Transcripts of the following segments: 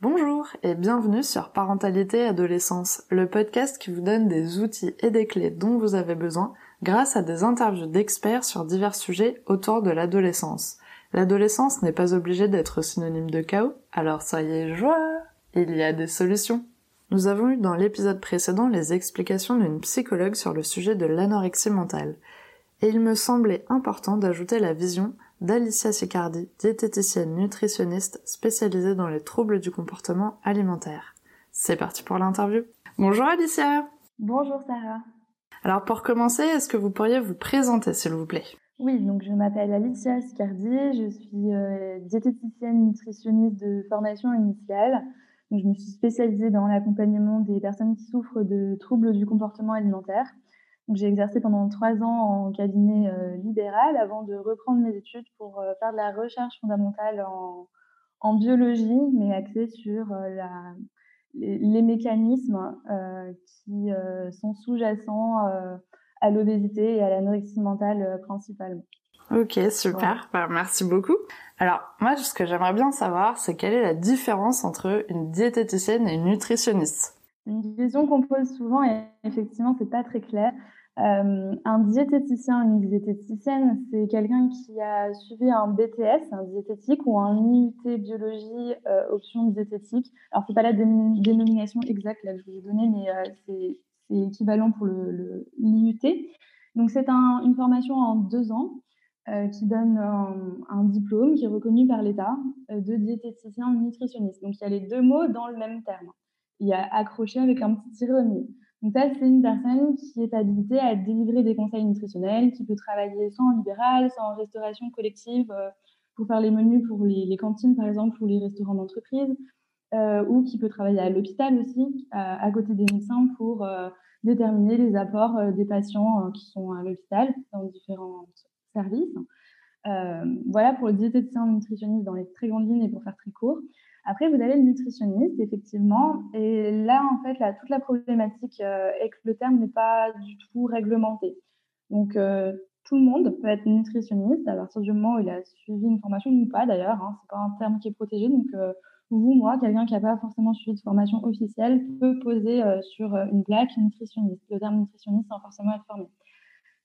Bonjour et bienvenue sur Parentalité et Adolescence, le podcast qui vous donne des outils et des clés dont vous avez besoin grâce à des interviews d'experts sur divers sujets autour de l'adolescence. L'adolescence n'est pas obligée d'être synonyme de chaos, alors soyez joie, il y a des solutions. Nous avons eu dans l'épisode précédent les explications d'une psychologue sur le sujet de l'anorexie mentale. Et il me semblait important d'ajouter la vision d'Alicia Sicardi, diététicienne nutritionniste spécialisée dans les troubles du comportement alimentaire. C'est parti pour l'interview. Bonjour Alicia Bonjour Sarah Alors pour commencer, est-ce que vous pourriez vous présenter s'il vous plaît? Oui, donc je m'appelle Alicia Sicardi, je suis euh, diététicienne nutritionniste de formation initiale je me suis spécialisée dans l'accompagnement des personnes qui souffrent de troubles du comportement alimentaire. J'ai exercé pendant trois ans en cabinet euh, libéral avant de reprendre mes études pour euh, faire de la recherche fondamentale en, biologie, mais axée sur euh, les, mécanismes qui sont sous-jacents à l'obésité et à l'anorexie mentale principalement. Ok, super. Bah, merci beaucoup. Alors, moi, ce que j'aimerais bien savoir, c'est quelle est la différence entre une diététicienne et une nutritionniste? Une question qu'on pose souvent et effectivement, c'est pas très clair. Euh, un diététicien, une diététicienne, c'est quelqu'un qui a suivi un BTS, un diététique, ou un IUT biologie euh, option diététique. Alors, c'est pas la dénomination exacte là, que je vous ai donnée, mais euh, c'est équivalent pour le l'IUT. Donc, c'est un, une formation en deux ans qui donne un, diplôme qui est reconnu par l'État de diététicien nutritionniste. Donc il y a les deux mots dans le même terme. Il y a accroché avec un petit tiret Donc ça, c'est une personne qui est habilitée à délivrer des conseils nutritionnels, qui peut travailler soit en libéral, soit en restauration collective euh, pour faire les menus pour les, cantines, par exemple, ou les restaurants d'entreprise, ou qui peut travailler à l'hôpital aussi, à, côté des médecins, pour déterminer les apports des patients qui sont à l'hôpital dans différents service. Euh, voilà pour le diététicien nutritionniste dans les très grandes lignes et pour faire très court. Après, vous avez le nutritionniste, effectivement. Et là, en fait, toute la problématique euh, est que le terme n'est pas du tout réglementé. Donc, euh, tout le monde peut être nutritionniste à partir du moment où il a suivi une formation ou pas, d'ailleurs. Hein, c'est pas un terme qui est protégé. Donc, vous, moi, quelqu'un qui n'a pas forcément suivi de formation officielle peut poser sur une plaque nutritionniste. Le terme nutritionniste sans forcément être formé.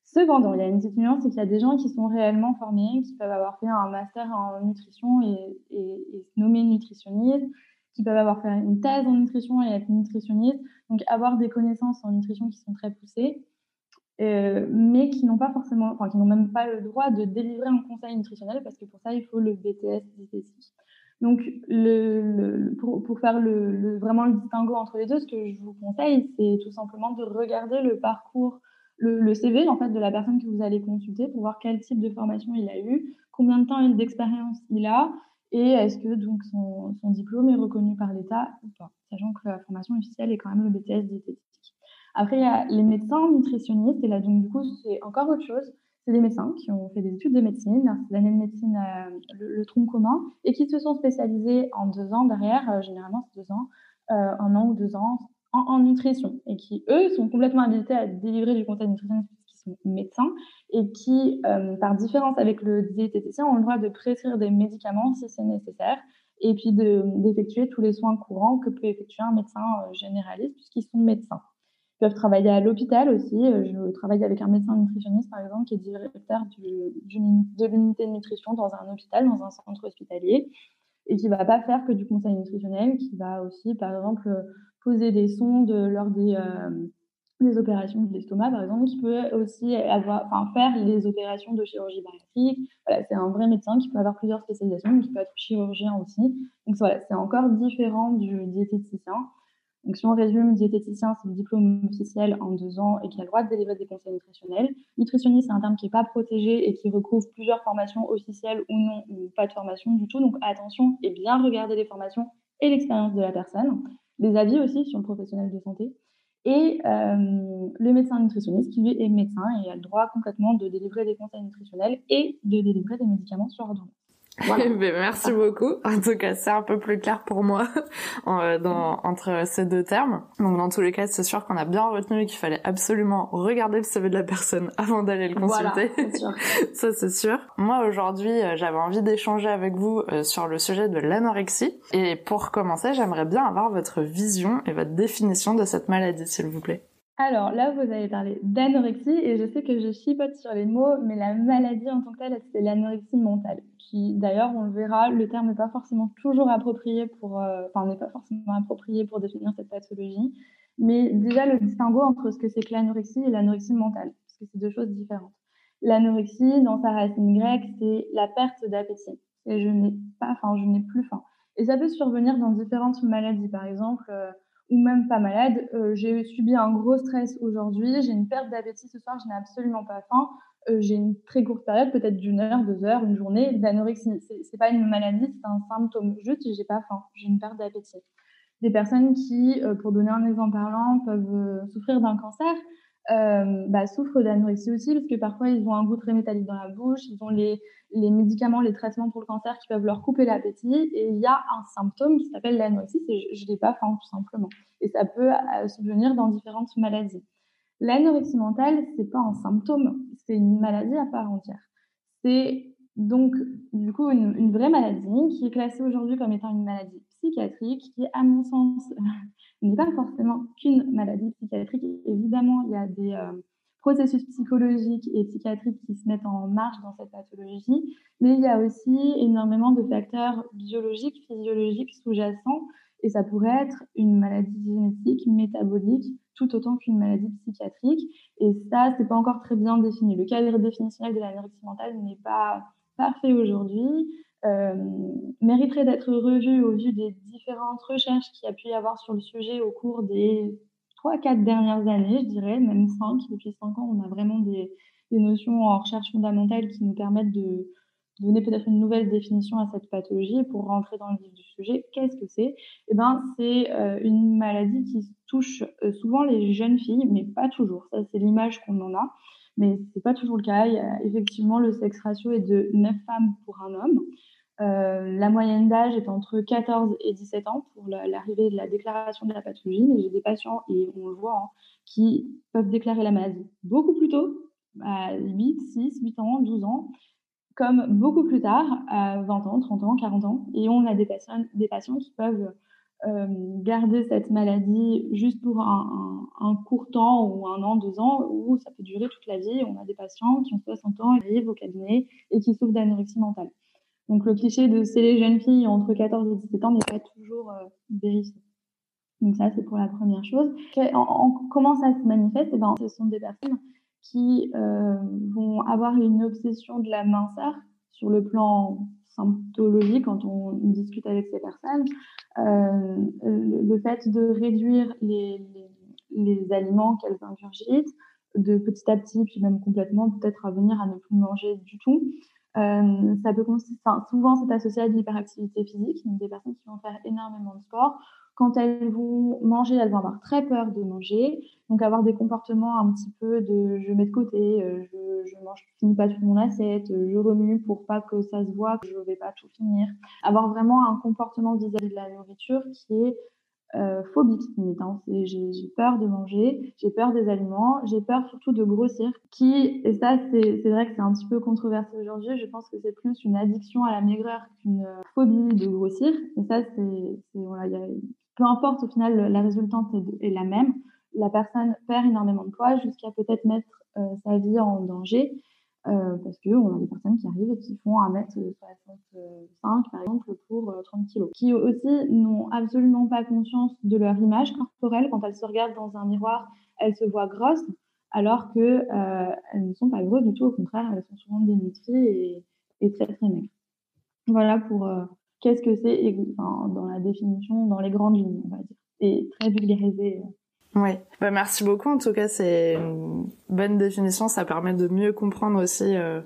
Cependant, il y a une petite nuance, c'est qu'il y a des gens qui sont réellement formés, qui peuvent avoir fait un master en nutrition et, se nommer nutritionniste, qui peuvent avoir fait une thèse en nutrition et être nutritionniste, donc avoir des connaissances en nutrition qui sont très poussées, euh, mais qui n'ont pas forcément, enfin qui n'ont même pas le droit de délivrer un conseil nutritionnel parce que pour ça il faut le BTS diététique. Donc, le, pour, pour, faire le, vraiment le distinguo entre les deux, ce que je vous conseille, c'est tout simplement de regarder le parcours le, CV en fait de la personne que vous allez consulter pour voir quel type de formation il a eu, combien de temps d'expérience il a et est-ce que donc son, diplôme est reconnu par l'État ou pas, sachant que la formation officielle est quand même le BTS diététique. Après, il y a les médecins nutritionnistes et là donc du coup c'est encore autre chose. C'est des médecins qui ont fait des études de médecine, l'année de médecine, euh, le, tronc commun, et qui se sont spécialisés en deux ans derrière, euh, généralement c'est deux ans, euh, un an ou deux ans en, nutrition et qui, eux, sont complètement habilités à délivrer du conseil nutritionnel puisqu'ils sont médecins et qui, euh, par différence avec le diététicien, ont le droit de prescrire des médicaments si c'est nécessaire et puis d'effectuer tous les soins courants que peut effectuer un médecin euh, généraliste puisqu'ils sont médecins. Ils peuvent travailler à l'hôpital aussi. Euh, je travaille avec un médecin nutritionniste, par exemple, qui est directeur du, de l'unité de nutrition dans un hôpital, dans un centre hospitalier, et qui va pas faire que du conseil nutritionnel, qui va aussi, par exemple, poser des sondes lors des, euh, des opérations de l'estomac, par exemple, qui peut aussi faire les opérations de chirurgie bariatrique. Voilà, c'est un vrai médecin qui peut avoir plusieurs spécialisations, qui peut être chirurgien aussi. Donc voilà, c'est encore différent du diététicien. Donc si on résume, diététicien, c'est le diplôme officiel en deux ans et qui a le droit de délivrer des conseils nutritionnels. Nutritionniste, c'est un terme qui n'est pas protégé et qui recouvre plusieurs formations officielles ou non, ou pas de formation du tout. Donc attention et bien regarder les formations et l'expérience de la personne des avis aussi sur le professionnel de santé, et euh, le médecin nutritionniste qui lui est médecin et a le droit complètement de délivrer des conseils nutritionnels et de délivrer des médicaments sur ordonnance. Voilà. Merci beaucoup. En tout cas, c'est un peu plus clair pour moi euh, dans, entre ces deux termes. Donc dans tous les cas, c'est sûr qu'on a bien retenu qu'il fallait absolument regarder le CV de la personne avant d'aller le consulter. Voilà, sûr. Ça c'est sûr. Moi aujourd'hui, euh, j'avais envie d'échanger avec vous euh, sur le sujet de l'anorexie. Et pour commencer, j'aimerais bien avoir votre vision et votre définition de cette maladie, s'il vous plaît. Alors là, vous avez parlé d'anorexie et je sais que je chipote sur les mots, mais la maladie en tant que telle, c'est l'anorexie mentale, qui d'ailleurs, on le verra, le terme n'est pas forcément toujours approprié pour, euh, enfin, n'est pas forcément approprié pour définir cette pathologie, mais déjà le distinguo entre ce que c'est que l'anorexie et l'anorexie mentale, parce que c'est deux choses différentes. L'anorexie, dans sa racine grecque, c'est la perte d'appétit. Et je n'ai pas faim, je n'ai plus faim. Et ça peut survenir dans différentes maladies, par exemple. Euh, ou même pas malade. Euh, j'ai subi un gros stress aujourd'hui, j'ai une perte d'appétit ce soir, je n'ai absolument pas faim. Euh, j'ai une très courte période, peut-être d'une heure, deux heures, une journée d'anorexie. C'est pas une maladie, c'est un symptôme. Juste, j'ai pas faim, j'ai une perte d'appétit. Des personnes qui, euh, pour donner un exemple parlant, peuvent souffrir d'un cancer, euh, bah, souffrent d'anorexie aussi parce que parfois ils ont un goût très métallique dans la bouche, ils ont les, les médicaments, les traitements pour le cancer qui peuvent leur couper l'appétit et il y a un symptôme qui s'appelle l'anorexie, c'est je n'ai pas faim tout simplement. Et ça peut euh, subvenir dans différentes maladies. L'anorexie mentale, c'est pas un symptôme, c'est une maladie à part entière. C'est donc du coup une, une, vraie maladie qui est classée aujourd'hui comme étant une maladie psychiatrique qui, à mon sens, n'est pas forcément qu'une maladie psychiatrique. Évidemment, il y a des euh, processus psychologiques et psychiatriques qui se mettent en marche dans cette pathologie, mais il y a aussi énormément de facteurs biologiques, physiologiques sous-jacents, et ça pourrait être une maladie génétique, métabolique, tout autant qu'une maladie psychiatrique. Et ça, c'est pas encore très bien défini. Le cadre définitionnel de l'anorexie mentale n'est pas parfait aujourd'hui. Euh, mériterait d'être revu au vu des différentes recherches qu'il y a pu y avoir sur le sujet au cours des 3-4 dernières années, je dirais, même 5. Depuis 5 ans, on a vraiment des, des notions en recherche fondamentale qui nous permettent de donner peut-être une nouvelle définition à cette pathologie. Pour rentrer dans le vif du sujet, qu'est-ce que c'est? Eh ben, c'est euh, une maladie qui touche euh, souvent les jeunes filles, mais pas toujours. Ça, c'est l'image qu'on en a mais c'est pas toujours le cas. effectivement, le sexe ratio est de 9 femmes pour un homme. Euh, la moyenne d'âge est entre 14 et 17 ans pour l'arrivée de la déclaration de la pathologie, mais j'ai des patients, et on le voit, hein, qui peuvent déclarer la maladie beaucoup plus tôt, à 8, 6, 8 ans, 12 ans, comme beaucoup plus tard, à 20 ans, 30 ans, 40 ans. Et on a des des patients qui peuvent euh, garder cette maladie juste pour un, court temps ou un an, deux ans, ou ça peut durer toute la vie. On a des patients qui ont 60 ans, qui arrivent au cabinet et qui souffrent d'anorexie mentale. Donc le cliché de c'est les jeunes filles entre 14 et 17 ans n'est pas toujours euh, vérifié. Donc ça, c'est pour la première chose. En, comment ça se manifeste? Eh ben, Ce sont des personnes qui euh, vont avoir une obsession de la minceur sur le plan quand on discute avec ces personnes. Euh, le, fait de réduire les, les, aliments qu'elles ingurgitent, de petit à petit, puis même complètement, peut-être à venir à ne plus manger du tout. Euh, ça peut consister, souvent c'est associé à de l'hyperactivité physique, donc des personnes qui vont faire énormément de sport. Quand elles vont manger, elles vont avoir très peur de manger, donc avoir des comportements un petit peu de je mets de côté, euh, je, je mange, je finis pas toute mon assiette, je remue pour pas que ça se voit que je vais pas tout finir. Avoir vraiment un comportement vis-à-vis de la nourriture qui est euh, phobique limite. Hein. J'ai peur de manger, j'ai peur des aliments, j'ai peur surtout de grossir. Qui et ça c'est vrai que c'est un petit peu controversé aujourd'hui. Je pense que c'est plus une addiction à la maigreur qu'une euh, phobie de grossir. Et ça c'est voilà, peu importe au final la résultante est, la même. La personne perd énormément de poids jusqu'à peut-être mettre euh, sa vie en danger. Euh, parce qu'on a des personnes qui arrivent et qui font 1m65 par exemple pour 30 euh, kg, qui aussi n'ont absolument pas conscience de leur image corporelle. Quand elles se regardent dans un miroir, elles se voient grosses, alors qu'elles euh, ne sont pas grosses du tout, au contraire, elles sont souvent dénutries et, très très maigres. Voilà pour qu'est-ce que c'est dans la définition, dans les grandes lignes, on va dire, et très vulgarisé oui, bah, merci beaucoup. En tout cas, c'est une bonne définition. Ça permet de mieux comprendre aussi euh,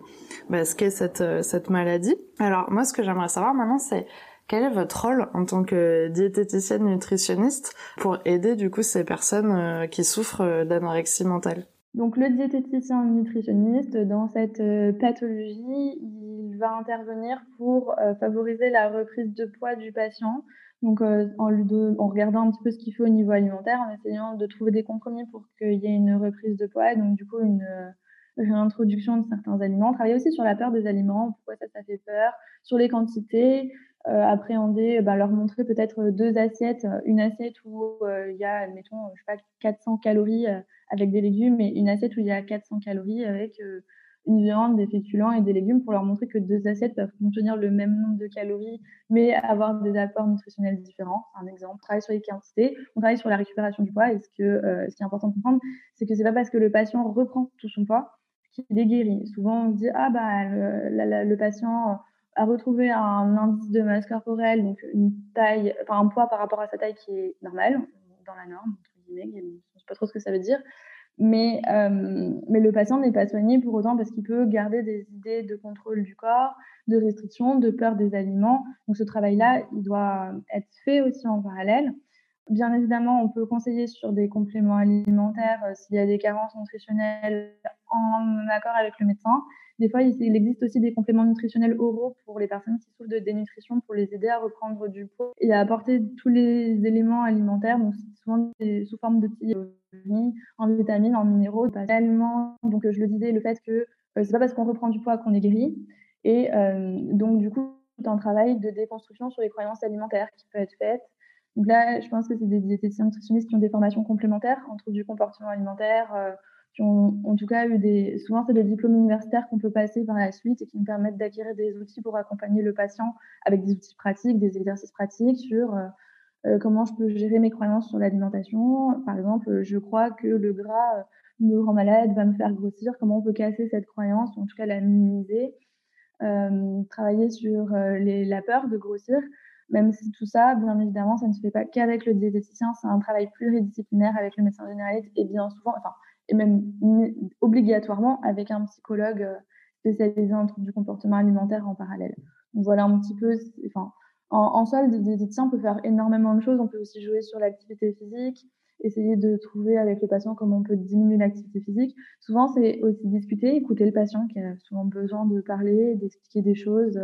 bah, ce qu'est cette, euh, cette maladie. Alors moi, ce que j'aimerais savoir maintenant, c'est quel est votre rôle en tant que diététicienne nutritionniste pour aider du coup ces personnes euh, qui souffrent d'anorexie mentale? Donc le diététicien nutritionniste, dans cette pathologie, il va intervenir pour favoriser la reprise de poids du patient. Donc, en, lui en regardant un petit peu ce qu'il fait au niveau alimentaire, en essayant de trouver des compromis pour qu'il y ait une reprise de poids, donc du coup une réintroduction de certains aliments. Travailler aussi sur la peur des aliments, pourquoi ça, ça fait peur, sur les quantités, euh, appréhender, bah, leur montrer peut-être deux assiettes, une assiette où il y a, admettons, je sais pas, 400 calories avec des légumes et une assiette où il y a 400 calories avec une viande, des féculents et des légumes pour leur montrer que deux assiettes peuvent contenir le même nombre de calories, mais avoir des apports nutritionnels différents. Un exemple, on travaille sur les quantités, on travaille sur la récupération du poids. Et ce, que, euh, ce qui est important de comprendre, c'est que c'est pas parce que le patient reprend tout son poids qu'il est guéri. Souvent, on dit ah bah le, patient a retrouvé un indice de masse corporelle, donc une taille, enfin un poids par rapport à sa taille qui est normal, dans la norme, je ne sais pas trop ce que ça veut dire, mais, euh, mais le patient n'est pas soigné pour autant parce qu'il peut garder des idées de contrôle du corps, de restriction, de peur des aliments. Donc ce travail-là, il doit être fait aussi en parallèle. Bien évidemment, on peut conseiller sur des compléments alimentaires euh, s'il y a des carences nutritionnelles en accord avec le médecin. Des fois, il existe aussi des compléments nutritionnels oraux pour les personnes qui souffrent de dénutrition pour les aider à reprendre du poids et à apporter tous les éléments alimentaires, donc souvent sous forme de petits en vitamines, en minéraux, tellement. Donc, je le disais, le fait que euh, c'est pas parce qu'on reprend du poids qu'on est guéri. Et euh, donc, du coup, tout un travail de déconstruction sur les croyances alimentaires qui peut être fait. Donc là, je pense que c'est des diététiciens nutritionnistes qui ont des formations complémentaires entre du comportement alimentaire, euh, qui ont en tout cas eu des. Souvent, c'est des diplômes universitaires qu'on peut passer par la suite et qui nous permettent d'acquérir des outils pour accompagner le patient avec des outils pratiques, des exercices pratiques sur euh, comment je peux gérer mes croyances sur l'alimentation. Par exemple, je crois que le gras euh, me rend malade, va me faire grossir. Comment on peut casser cette croyance, ou en tout cas la minimiser? Euh, travailler sur la peur de grossir, même si tout ça, bien évidemment, ça ne se fait pas qu'avec le diététicien, c'est un travail pluridisciplinaire avec le médecin généraliste et bien souvent, enfin, et même obligatoirement avec un psychologue spécialisé en troubles du comportement alimentaire en parallèle. Donc voilà un petit peu, en, en le diététicien peut faire énormément de choses. On peut aussi jouer sur l'activité physique, essayer de trouver avec le patient comment on peut diminuer l'activité physique. Souvent, c'est aussi discuter, écouter le patient qui a souvent besoin de parler, d'expliquer des choses.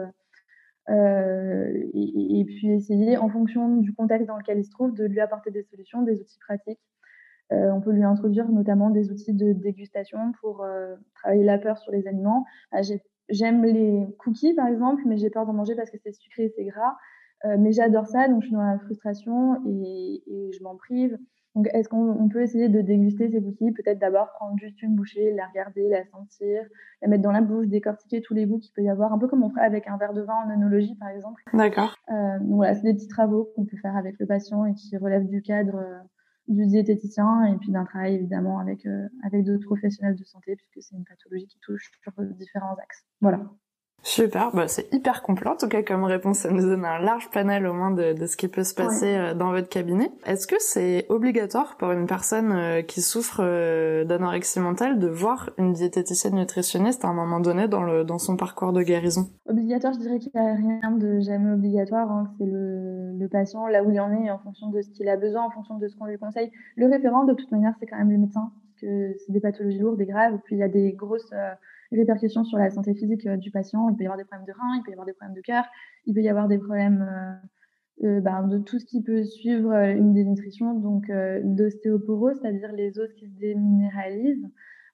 Euh, et, et, puis essayer, en fonction du contexte dans lequel il se trouve, de lui apporter des solutions, des outils pratiques. Euh, on peut lui introduire notamment des outils de dégustation pour euh, travailler la peur sur les aliments. Ah, j'aime les cookies, par exemple, mais j'ai peur d'en manger parce que c'est sucré et c'est gras. Euh, mais j'adore ça, donc je suis dans la frustration et, et je m'en prive. Donc, est-ce qu'on peut essayer de déguster ces cookies? Peut-être d'abord prendre juste une bouchée, la regarder, la sentir, la mettre dans la bouche, décortiquer tous les goûts qu'il peut y avoir, un peu comme on ferait avec un verre de vin en onologie, par exemple. D'accord. Euh, donc voilà, c'est des petits travaux qu'on peut faire avec le patient et qui relèvent du cadre euh, du diététicien et puis d'un travail évidemment avec, euh, avec d'autres professionnels de santé, puisque c'est une pathologie qui touche sur différents axes. Voilà. Super, bah c'est hyper complet en tout cas comme réponse, ça nous donne un large panel au moins de, de ce qui peut se passer euh, dans votre cabinet. Est-ce que c'est obligatoire pour une personne euh, qui souffre euh, d'anorexie mentale de voir une diététicienne nutritionniste à un moment donné dans, le, dans son parcours de guérison? Obligatoire, je dirais qu'il n'y a rien de jamais obligatoire, hein, c'est le, le patient là où il en est en fonction de ce qu'il a besoin, en fonction de ce qu'on lui conseille. Le référent de toute manière c'est quand même le médecin, parce que c'est des pathologies lourdes et graves, puis il y a des grosses répercussions sur la santé physique euh, du patient. Il peut y avoir des problèmes de rein, il peut y avoir des problèmes de cœur, il peut y avoir des problèmes euh, euh ben, de tout ce qui peut suivre une dénutrition, donc d'ostéoporose, c'est-à-dire les os qui se déminéralisent,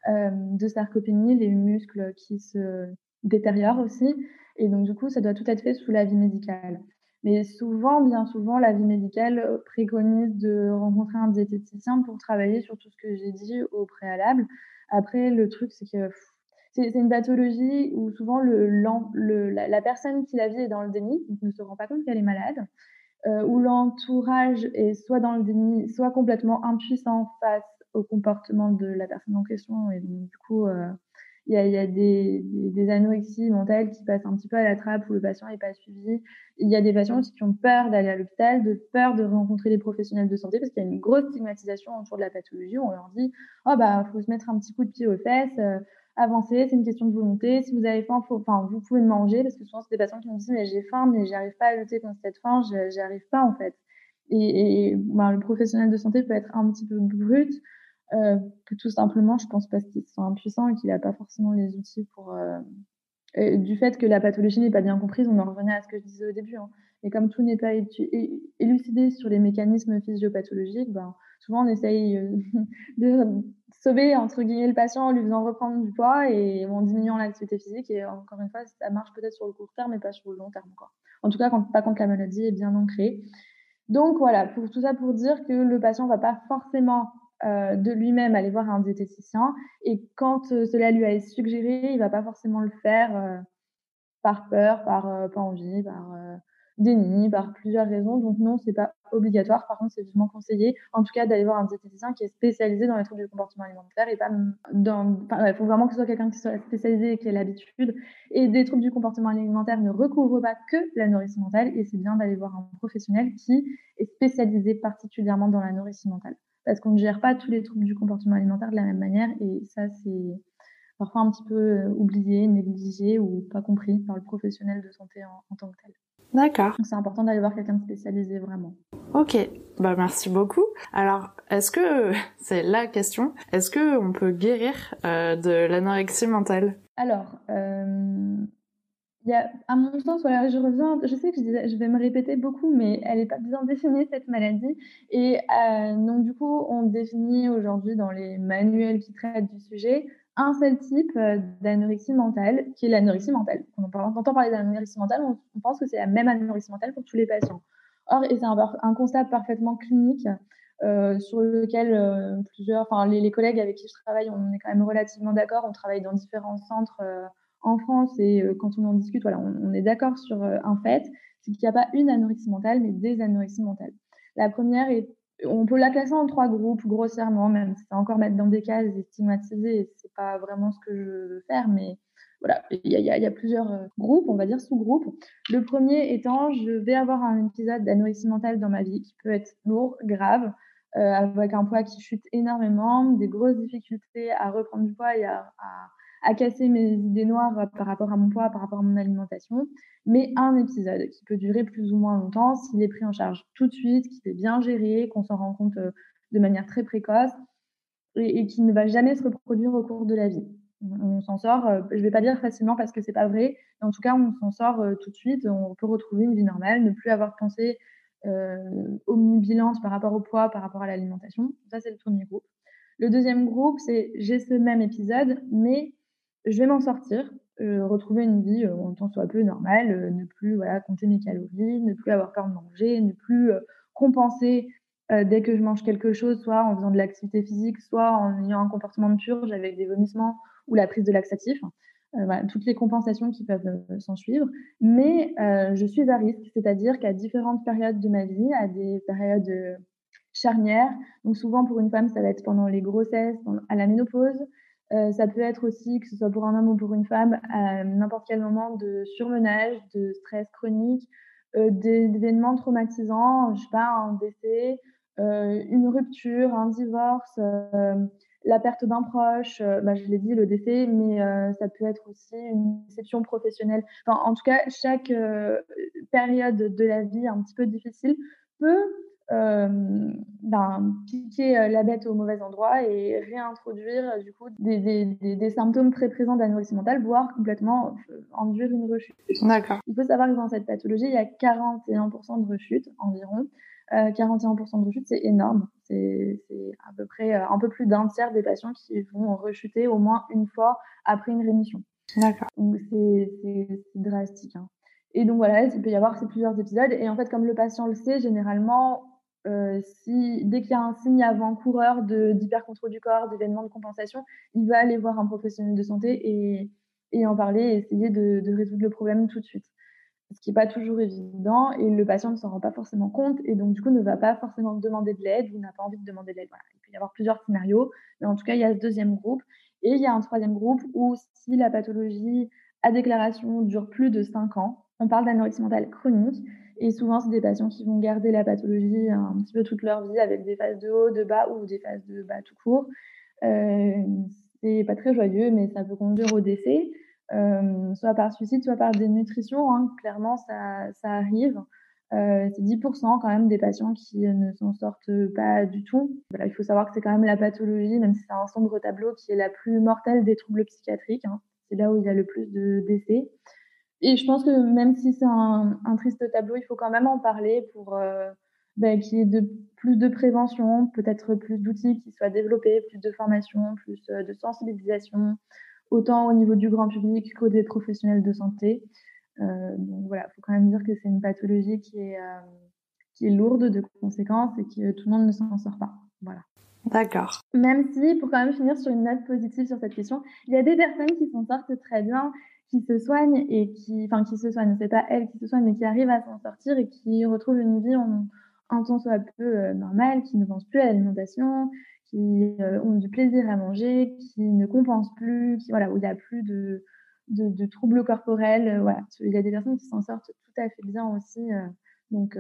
de sarcopénie, les muscles qui se détériorent aussi. Et donc, du coup, ça doit tout être fait sous l'avis médical. Mais souvent, bien souvent, l'avis médical préconise de rencontrer un diététicien pour travailler sur tout ce que j'ai dit au préalable. Après, le truc, c'est que c'est une pathologie où souvent le, le la, la, personne qui la vit est dans le déni, donc ne se rend pas compte qu'elle est malade, euh, où l'entourage est soit dans le déni, soit complètement impuissant face au comportement de la personne en question. Et donc, du coup, euh, il y, a, y a des, des, anorexies mentales qui passent un petit peu à la trappe où le patient n'est pas suivi. Il y a des patients aussi qui ont peur d'aller à l'hôpital, de peur de rencontrer des professionnels de santé parce qu'il y a une grosse stigmatisation autour de la pathologie. On leur dit, oh bah, faut se mettre un petit coup de pied aux fesses. Euh, avancer, c'est une question de volonté. Si vous avez faim, faut, enfin, vous pouvez manger, parce que souvent, c'est des patients qui me disent, mais j'ai faim, mais j'arrive pas à lutter contre cette faim, j'y arrive pas, en fait. Et, et ben, le professionnel de santé peut être un petit peu brut, euh, tout simplement, je pense, parce qu'ils sont impuissants et qu'il n'a pas forcément les outils pour, euh, du fait que la pathologie n'est pas bien comprise, on en revenait à ce que je disais au début. Hein. Et comme tout n'est pas élucidé sur les mécanismes physiopathologiques, ben, souvent on essaye euh, de sauver entre guillemets le patient en lui faisant reprendre du poids et en diminuant l'activité physique. Et encore une fois, ça marche peut-être sur le court terme, mais pas sur le long terme. Quoi. En tout cas, pas quand la maladie est bien ancrée. Donc voilà, pour tout ça pour dire que le patient va pas forcément euh, de lui-même aller voir un diététicien et quand euh, cela lui été suggéré, il va pas forcément le faire par peur, par pas envie, par déni par plusieurs raisons. Donc non, c'est pas obligatoire. Par contre, c'est vivement conseillé, en tout cas, d'aller voir un diététicien qui est spécialisé dans les troubles du comportement alimentaire et pas dans. Il faut vraiment que ce soit quelqu'un qui soit spécialisé et qui ait l'habitude. Et des troubles du comportement alimentaire ne recouvrent pas que l'anorexie mentale et c'est bien d'aller voir un professionnel qui est spécialisé particulièrement dans l'anorexie mentale. Parce qu'on ne gère pas tous les troubles du comportement alimentaire de la même manière et ça, c'est parfois un petit peu euh, oublié, négligé ou pas compris par le professionnel de santé en tant que tel. D'accord. C'est important d'aller voir quelqu'un de spécialisé vraiment. Ok, bah merci beaucoup. Alors, est-ce que c'est la question Est-ce que on peut guérir euh, de l'anorexie mentale? Alors, euh, il y a, à mon sens, voilà, je reviens. Je sais que je, je vais me répéter beaucoup, mais elle n'est pas bien définie cette maladie. Et euh, donc du coup, on définit aujourd'hui dans les manuels qui traitent du sujet un seul type euh, d'anorexie mentale, qui est l'anorexie mentale. Quand on entend parler d'anorexie mentale, on, pense que c'est la même anorexie mentale pour tous les patients. Or, et c'est un, constat parfaitement clinique euh, sur lequel euh, plusieurs, enfin les, collègues avec qui je travaille, on est quand même relativement d'accord. On travaille dans différents centres en France et quand on en discute, voilà, on, on est d'accord sur un fait, c'est qu'il n'y a pas une anorexie mentale, mais des anorexies mentales. La première est on peut la classer en trois groupes grossièrement, même si c'est encore mettre dans des cases et stigmatiser, c'est pas vraiment ce que je veux faire, mais voilà, il y, a, plusieurs euh, groupes, on va dire sous-groupes. Le premier étant, je vais avoir un épisode d'anorexie mentale dans ma vie qui peut être lourd, grave, euh, avec un poids qui chute énormément, des grosses difficultés à reprendre du poids et à à casser mes idées noires par rapport à mon poids, par rapport à mon alimentation, mais un épisode qui peut durer plus ou moins longtemps s'il est pris en charge tout de suite, qu'il est bien géré, qu'on s'en rend compte euh, de manière très précoce et, qui ne va jamais se reproduire au cours de la vie. On, s'en sort, euh, je ne vais pas dire facilement parce que c'est pas vrai, mais en tout cas, on s'en sort euh, tout de suite, on peut retrouver une vie normale, ne plus avoir pensé omnibilante par rapport au poids, par rapport à l'alimentation. Ça, c'est le premier groupe. Le deuxième groupe, c'est j'ai ce même épisode, mais je vais m'en sortir, euh, retrouver une vie euh, en tant soit peu normale, euh, ne plus voilà, compter mes calories, ne plus avoir peur de manger, ne plus compenser dès que je mange quelque chose, soit en faisant de l'activité physique, soit en ayant un comportement de purge avec des vomissements ou la prise de laxatif. Voilà, toutes les compensations qui peuvent s'en suivre. Mais je suis à risque, c'est-à-dire qu'à différentes périodes de ma vie, à des périodes charnières, donc souvent pour une femme, ça va être pendant les grossesses, à la ménopause, euh, ça peut être aussi, que ce soit pour un homme ou pour une femme, à n'importe quel moment de surmenage, de stress chronique, euh, d'événements traumatisants, je sais pas, un décès, euh, une rupture, un divorce, la perte d'un proche, bah, je l'ai dit, le décès, mais ça peut être aussi une déception professionnelle. Enfin, en tout cas, chaque période de la vie un petit peu difficile peut ben, piquer euh, la bête au mauvais endroit et réintroduire euh, du coup des, des, des, symptômes très présents d'anorexie mentale, voire complètement induire une rechute. D'accord. Il faut savoir que dans cette pathologie, il y a 41% de rechute environ. 41% de rechute, c'est énorme. C'est à peu près un peu plus d'un tiers des patients qui vont rechuter au moins une fois après une rémission. D'accord. Donc c'est drastique. Hein. Et donc voilà, il peut y avoir ces plusieurs épisodes. Et en fait, comme le patient le sait, généralement, euh, dès qu'il y a un signe avant-coureur d'hypercontrôle du corps, d'événements de compensation, il va aller voir un professionnel de santé et, en parler et essayer de, résoudre le problème tout de suite. Ce qui n'est pas toujours évident et le patient ne s'en rend pas forcément compte et donc du coup ne va pas forcément demander de l'aide ou n'a pas envie de demander de l'aide. Il peut y avoir plusieurs scénarios, mais en tout cas il y a ce deuxième groupe et il y a un troisième groupe où si la pathologie à déclaration dure plus de 5 ans, on parle d'anorexie mentale chronique et souvent, c'est des patients qui vont garder la pathologie un petit peu toute leur vie avec des phases de haut, de bas ou des phases de bas tout court. Euh, c'est pas très joyeux, mais ça peut conduire au décès, euh, soit par suicide, soit par dénutrition. Hein. Clairement, ça, arrive. Euh, c'est 10% quand même des patients qui ne s'en sortent pas du tout. il faut savoir que c'est quand même la pathologie, même si c'est un sombre tableau, qui est la plus mortelle des troubles psychiatriques. Hein. c'est là où il y a le plus de décès. Et je pense que même si c'est un, un, triste tableau, il faut quand même en parler pour euh, ben, qu'il y ait de, plus de prévention, peut-être plus d'outils qui soient développés, plus de formation, plus euh, de sensibilisation, autant au niveau du grand public qu'au des professionnels de santé. Euh, donc voilà, il faut quand même dire que c'est une pathologie qui est, euh, qui est lourde de conséquences et que tout le monde ne s'en sort pas. Voilà. D'accord. Même si, pour quand même finir sur une note positive sur cette question, il y a des personnes qui s'en sortent très bien, qui se soignent et qui, enfin, qui se soignent, c'est pas elles qui se soignent, mais qui arrivent à s'en sortir et qui retrouvent une vie en, un temps soit peu euh, normale, qui ne pensent plus à l'alimentation, qui euh, ont du plaisir à manger, qui ne compensent plus, qui, voilà, où il n'y a plus de, de, troubles corporels. Euh, voilà. Il y a des personnes qui s'en sortent tout à fait bien aussi. donc,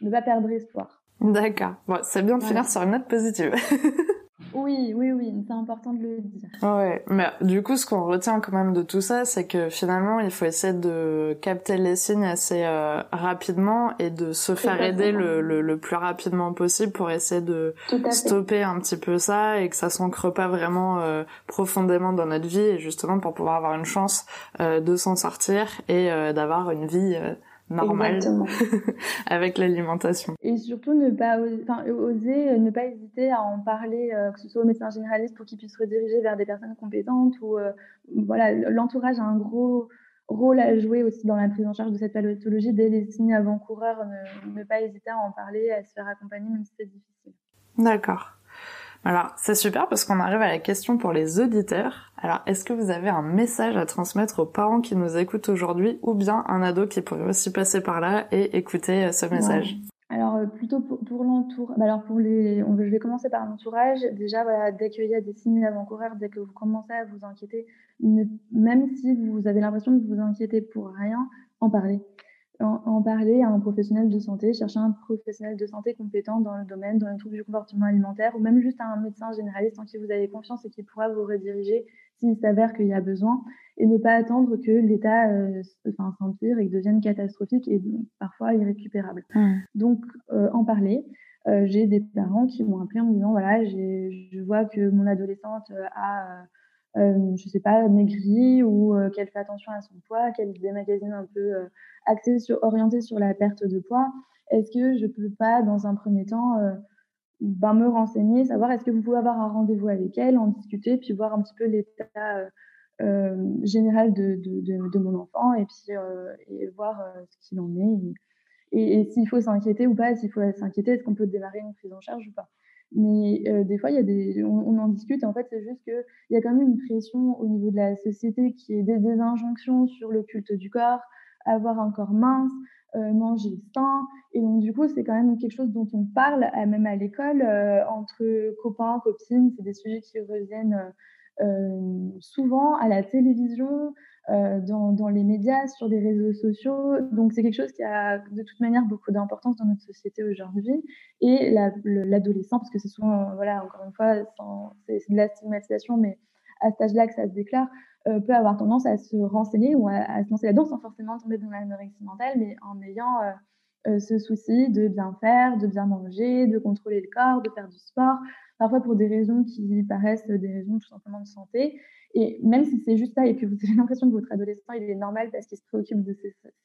ne pas perdre espoir. D'accord. Bon, c'est bien de finir sur une note positive. Oui, oui, oui, c'est important de le dire. Ouais, mais du coup, ce qu'on retient quand même de tout ça, c'est que finalement, il faut essayer de capter les signes assez euh, rapidement et de se faire aider le, le, plus rapidement possible pour essayer de stopper un petit peu ça et que ça s'ancre pas vraiment euh, profondément dans notre vie et justement pour pouvoir avoir une chance euh, de s'en sortir et d'avoir une vie normal avec l'alimentation. Et surtout ne pas enfin, oser, euh, ne pas hésiter à en parler, euh, que ce soit au médecin généraliste pour qu'il puisse rediriger vers des personnes compétentes ou euh, voilà, l'entourage a un gros rôle à jouer aussi dans la prise en charge de cette pathologie dès les signes avant-coureurs, ne, ne pas hésiter à en parler, à se faire accompagner même si c'est difficile. D'accord. Alors, c'est super parce qu'on arrive à la question pour les auditeurs. Alors, est-ce que vous avez un message à transmettre aux parents qui nous écoutent aujourd'hui ou bien un ado qui pourrait aussi passer par là et écouter euh, ce message? Alors, euh, plutôt pour, pour l'entour. Bah, alors, pour les, on, je vais commencer par l'entourage. Déjà, voilà, dès qu'il y a des signes avant-coureurs, dès que vous commencez à vous inquiéter, même si vous avez l'impression de vous inquiéter pour rien, en parler en, parler à un professionnel de santé, chercher un professionnel de santé compétent dans le domaine, dans le trouble du comportement alimentaire, ou même juste à un médecin généraliste en qui vous avez confiance et qui pourra vous rediriger s'il s'avère qu'il y a besoin, et ne pas attendre que l'état euh, enfin, s'empire et que devienne catastrophique et parfois irrécupérable. Mmh. Donc, euh, en parler. Euh, j'ai des parents qui m'ont appelé en me disant voilà, je vois que mon adolescente a euh, je sais pas, maigrie ou euh, qu'elle fait attention à son poids, qu'elle des magazines un peu euh, sur, orientés sur la perte de poids, est-ce que je peux pas, dans un premier temps, ben, me renseigner, savoir est-ce que vous pouvez avoir un rendez-vous avec elle, en discuter, puis voir un petit peu l'état général de, de, de, mon enfant et puis et voir ce qu'il en est et s'il faut s'inquiéter ou pas, s'il faut s'inquiéter, est-ce qu'on peut démarrer une prise en charge ou pas. Mais euh, des fois, il y a des, on, en discute et en fait, c'est juste qu'il y a quand même une pression au niveau de la société qui est des, injonctions sur le culte du corps, avoir un corps mince, euh, manger sain. Et donc, du coup, c'est quand même quelque chose dont on parle, même à l'école, euh, entre copains, copines. C'est des sujets qui reviennent souvent à la télévision, euh, dans, dans, les médias, sur des réseaux sociaux. Donc c'est quelque chose qui a de toute manière beaucoup d'importance dans notre société aujourd'hui. Et l'adolescent, parce que c'est souvent, voilà, encore une fois, c'est de la stigmatisation, mais à cet âge-là que ça se déclare, euh, peut avoir tendance à se renseigner ou à, se lancer là-dedans sans forcément tomber dans l'anorexie mentale, mais en ayant euh, ce souci de bien faire, de bien manger, de contrôler le corps, de faire du sport, parfois pour des raisons qui paraissent des raisons tout simplement de santé. Et même si c'est juste ça et que vous avez l'impression que votre adolescent il est normal parce qu'il se préoccupe de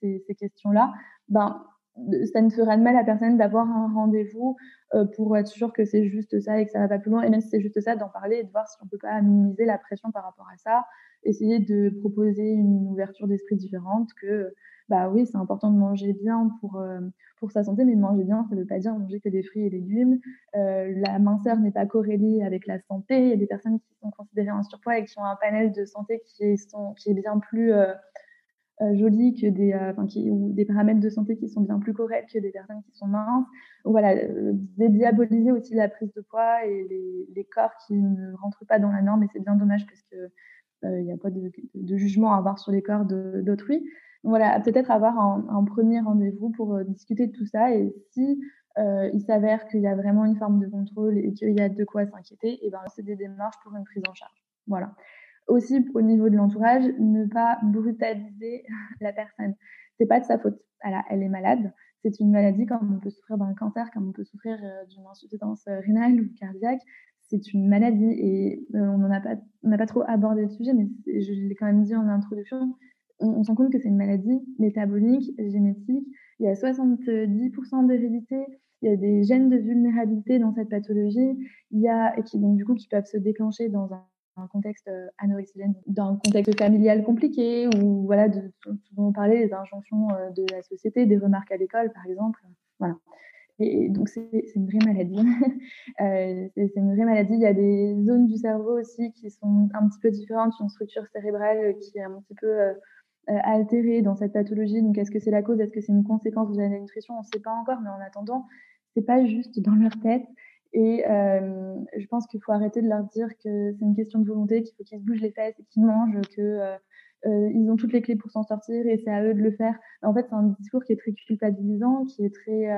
ces, questions-là, ben ça ne fera de mal à personne d'avoir un rendez-vous euh, pour être sûr que c'est juste ça et que ça va pas plus loin. Et même si c'est juste ça, d'en parler et de voir si on peut pas minimiser la pression par rapport à ça. Essayer de proposer une ouverture d'esprit différente que bah oui, c'est important de manger bien pour, euh, pour sa santé, mais manger bien, ça ne veut pas dire manger que des fruits et légumes. Euh, la minceur n'est pas corrélée avec la santé. Il y a des personnes qui sont considérées en surpoids et qui ont un panel de santé qui, sont, qui est bien plus euh, joli que des, enfin, qui, ou des paramètres de santé qui sont bien plus corrects que des personnes qui sont minces. Voilà, dédiaboliser aussi la prise de poids et les, corps qui ne rentrent pas dans la norme, et c'est bien dommage parce que il n'y a pas de, jugement à avoir sur les corps d'autrui voilà, peut-être avoir un, premier rendez-vous pour euh, discuter de tout ça. Et si euh, il s'avère qu'il y a vraiment une forme de contrôle et qu'il y a de quoi s'inquiéter, et eh ben c'est des démarches pour une prise en charge. Voilà. Aussi au niveau de l'entourage, ne pas brutaliser la personne. C'est pas de sa faute. Elle, elle est malade. C'est une maladie comme on peut souffrir d'un cancer, comme on peut souffrir euh, d'une insuffisance rénale ou cardiaque. c'est une maladie et on n'a pas, pas trop abordé le sujet, mais je l'ai quand même dit en introduction. On, on se rend compte que c'est une maladie métabolique, génétique. Il y a 70% d'hérédité il y a des gènes de vulnérabilité dans cette pathologie, il y a, et qui donc du coup qui peuvent se déclencher dans un, contexte euh, anorexiogène, dans un contexte familial compliqué, ou voilà, de, dont on parlait, les injonctions euh, de la société, des remarques à l'école par exemple. Voilà. Et donc c'est une vraie maladie. euh, c'est une vraie maladie. Il y a des zones du cerveau aussi qui sont un petit peu différentes, une structure cérébrale qui est un petit peu altérée dans cette pathologie. Donc est-ce que c'est la cause? Est-ce que c'est une conséquence de la nutrition On ne sait pas encore, mais en attendant, c'est pas juste dans leur tête. Et euh, je pense qu'il faut arrêter de leur dire que c'est une question de volonté, qu'il faut qu'ils se bougent les fesses qu'ils mangent, que euh, euh, ont toutes les clés pour s'en sortir et c'est à eux de le faire. En fait, c'est un discours qui est très culpabilisant, qui est très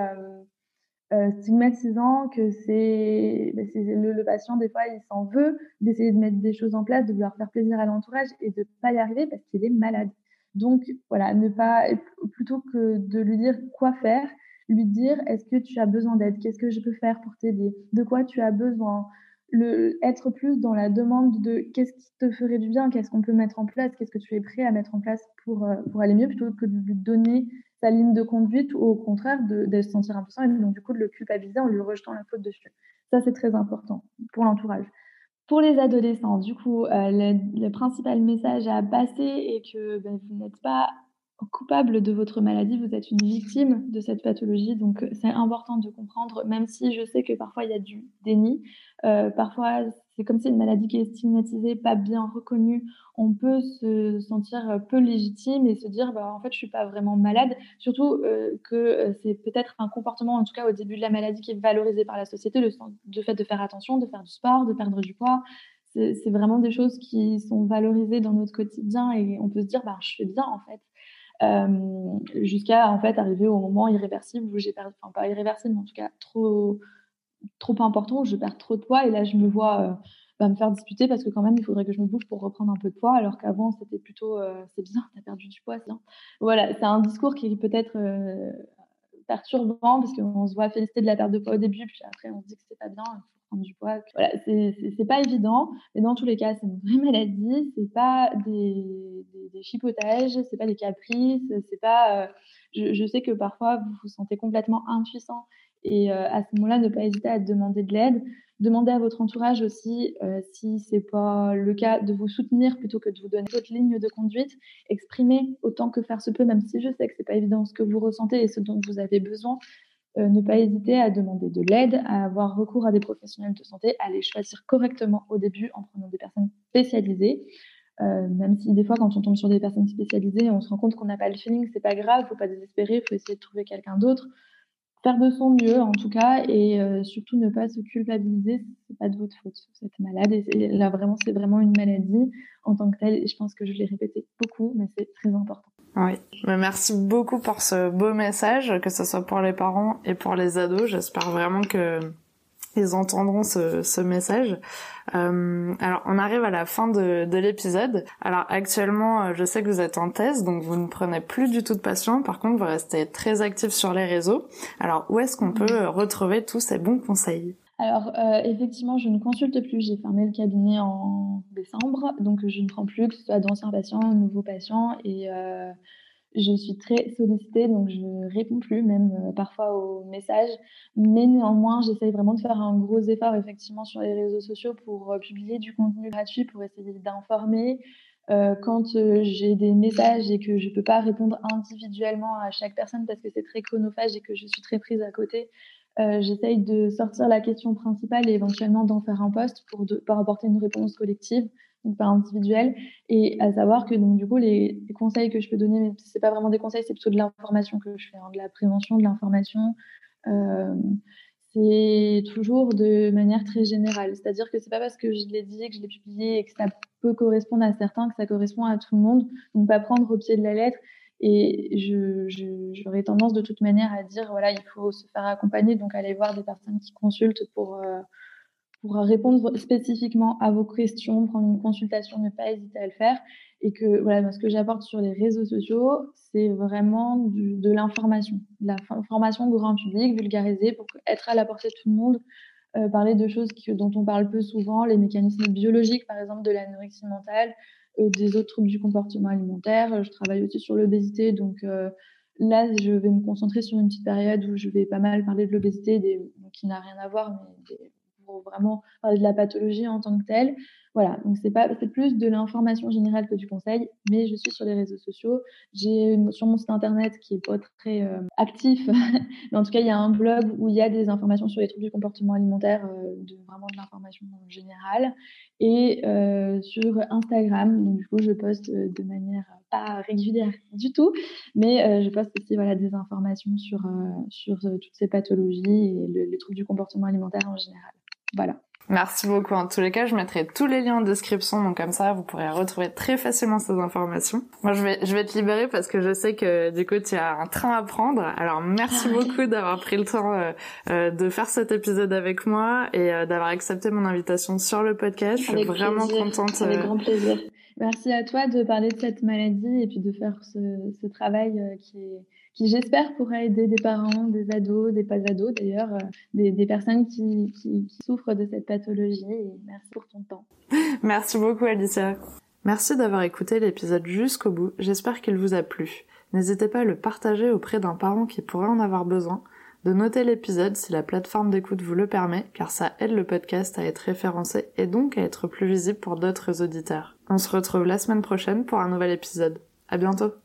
stigmatisant, que c'est ben, le, le, patient des fois il s'en veut d'essayer de mettre des choses en place, de vouloir faire plaisir à l'entourage et de pas y arriver parce qu'il est malade. Donc voilà, ne pas plutôt que de lui dire quoi faire, lui dire est-ce que tu as besoin d'aide, qu'est-ce que je peux faire pour t'aider, de quoi tu as besoin, le, être plus dans la demande de qu'est-ce qui te ferait du bien, qu'est-ce qu'on peut mettre en place, qu'est-ce que tu es prêt à mettre en place pour, euh, pour aller mieux, plutôt que de lui donner sa ligne de conduite ou au contraire de, de se sentir impuissant et donc du coup de le culpabiliser en lui rejetant la faute dessus. Ça, c'est très important pour l'entourage. Pour les adolescents, du coup, euh, le, principal message à passer est que ben, vous n'êtes pas coupable de votre maladie, vous êtes une victime de cette pathologie. Donc euh, c'est important de comprendre, même si je sais que parfois il y a du déni. Euh, parfois c'est comme c'est une maladie qui est stigmatisée, pas bien reconnue. On peut se sentir peu légitime et se dire bah, en fait je suis pas vraiment malade. Surtout euh, que c'est peut-être un comportement, en tout cas au début de la maladie, qui est valorisé par la société, le, le fait de faire attention, de faire du sport, de perdre du poids c'est vraiment des choses qui sont valorisées dans notre quotidien et on peut se dire bah, je fais bien en fait euh, jusqu'à en fait arriver au moment irréversible où j'ai perdu, enfin pas irréversible, mais en tout cas trop trop important où je perds trop de poids. Et là je me vois euh, bah, me faire disputer parce que quand même il faudrait que je me bouge pour reprendre un peu de poids alors qu'avant c'était plutôt euh, c'est bien t'as perdu du poids c'est bien. Voilà c'est un discours qui peut être perturbant parce qu'on se voit féliciter de la perte de poids au début puis après on se dit que c'est pas bien du poids. Voilà, c'est pas évident, mais dans tous les cas, c'est une vraie maladie. C'est pas des, des, des chipotages, c'est pas des caprices, c'est pas. Euh, je, sais que parfois vous vous sentez complètement impuissant et euh, à ce moment-là, ne pas hésiter à demander de l'aide. Demandez à votre entourage aussi, euh, si c'est pas le cas, de vous soutenir plutôt que de vous donner votre ligne de conduite. Exprimez autant que faire se peut, même si je sais que c'est pas évident ce que vous ressentez et ce dont vous avez besoin. Euh, ne pas hésiter à demander de l'aide, à avoir recours à des professionnels de santé, à les choisir correctement au début en prenant des personnes spécialisées. Euh, même si des fois, quand on tombe sur des personnes spécialisées, on se rend compte qu'on n'a pas le feeling, c'est pas grave, faut pas désespérer, faut essayer de trouver quelqu'un d'autre. Faire de son mieux, en tout cas, et euh, surtout ne pas se culpabiliser, c'est pas de votre faute. Vous êtes malade et là vraiment, c'est vraiment une maladie en tant que telle. Et je pense que je l'ai répété beaucoup, mais c'est très important. Oui, merci beaucoup pour ce beau message, que ce soit pour les parents et pour les ados. J'espère vraiment que ils entendront ce, ce message. Euh, alors, on arrive à la fin de, de l'épisode. Alors, actuellement, euh, je sais que vous êtes en thèse, donc vous ne prenez plus du tout de patients. Par contre, vous restez très actif sur les réseaux. Alors, où est-ce qu'on peut retrouver tous ces bons conseils? Alors, euh, effectivement, je ne consulte plus. J'ai fermé le cabinet en décembre, donc je ne prends plus que ce soit d'anciens patients, nouveaux patients, et euh, je suis très sollicitée, donc je ne réponds plus, même euh, parfois aux messages. Mais néanmoins, j'essaye vraiment de faire un gros effort, effectivement, sur les réseaux sociaux pour publier du contenu gratuit, pour essayer d'informer. quand j'ai des messages et que je ne peux pas répondre individuellement à chaque personne parce que c'est très chronophage et que je suis très prise à côté, euh, j'essaye de sortir la question principale et éventuellement d'en faire un poste pour, de, pour apporter une réponse collective, donc pas individuelle. Et à savoir que donc du coup les, conseils que je peux donner, mais c'est pas vraiment des conseils, c'est plutôt de l'information que je fais, hein, de la prévention, de l'information. Euh, c'est toujours de manière très générale. C'est-à-dire que c'est pas parce que je l'ai dit, que je l'ai publié et que ça peut correspondre à certains que ça correspond à tout le monde. Donc pas prendre au pied de la lettre. Et j'aurais tendance de toute manière à dire, voilà, il faut se faire accompagner, donc aller voir des personnes qui consultent pour, euh, pour répondre spécifiquement à vos questions, prendre une consultation, ne pas hésiter à le faire. Et que voilà, ce que j'apporte sur les réseaux sociaux, c'est vraiment de l'information, de l'information grand public, vulgarisée pour être à la portée de tout le monde. parler de choses dont on parle peu souvent, les mécanismes biologiques, par exemple, de l'anorexie mentale, des autres troubles du comportement alimentaire. Je travaille aussi sur l'obésité, donc là, je vais me concentrer sur une petite période où je vais pas mal parler de l'obésité, qui n'a rien à voir, mais pour vraiment parler de la pathologie en tant que telle. Voilà, donc c'est pas c'est plus de l'information générale que du conseil, mais je suis sur les réseaux sociaux. J'ai sur mon site internet qui est pas très euh, actif, mais en tout cas il y a un blog où il y a des informations sur les troubles du comportement alimentaire, euh, de vraiment de l'information générale, et euh, sur Instagram. Donc du coup je poste de manière pas régulière du tout, mais je poste aussi voilà des informations sur sur toutes ces pathologies et les troubles du comportement alimentaire en général. Voilà. Merci beaucoup. En tous les cas, je mettrai tous les liens en description, donc comme ça, vous pourrez retrouver très facilement ces informations. Moi, je vais, je vais te libérer parce que je sais que du coup, tu as un train à prendre. Alors, merci beaucoup d'avoir pris le temps euh, euh, de faire cet épisode avec moi et euh, d'avoir accepté mon invitation sur le podcast. Je suis vraiment contente. Avec grand plaisir. Merci à toi de parler de cette maladie et puis de faire ce, ce travail qui est qui j'espère pourra aider des parents, des ados, des pas ados d'ailleurs, euh, des, des, personnes qui, qui, qui, souffrent de cette pathologie. Et merci pour ton temps. Merci beaucoup Alicia. Merci d'avoir écouté l'épisode jusqu'au bout. J'espère qu'il vous a plu. N'hésitez pas à le partager auprès d'un parent qui pourrait en avoir besoin, de noter l'épisode si la plateforme d'écoute vous le permet, car ça aide le podcast à être référencé et donc à être plus visible pour d'autres auditeurs. On se retrouve la semaine prochaine pour un nouvel épisode. À bientôt!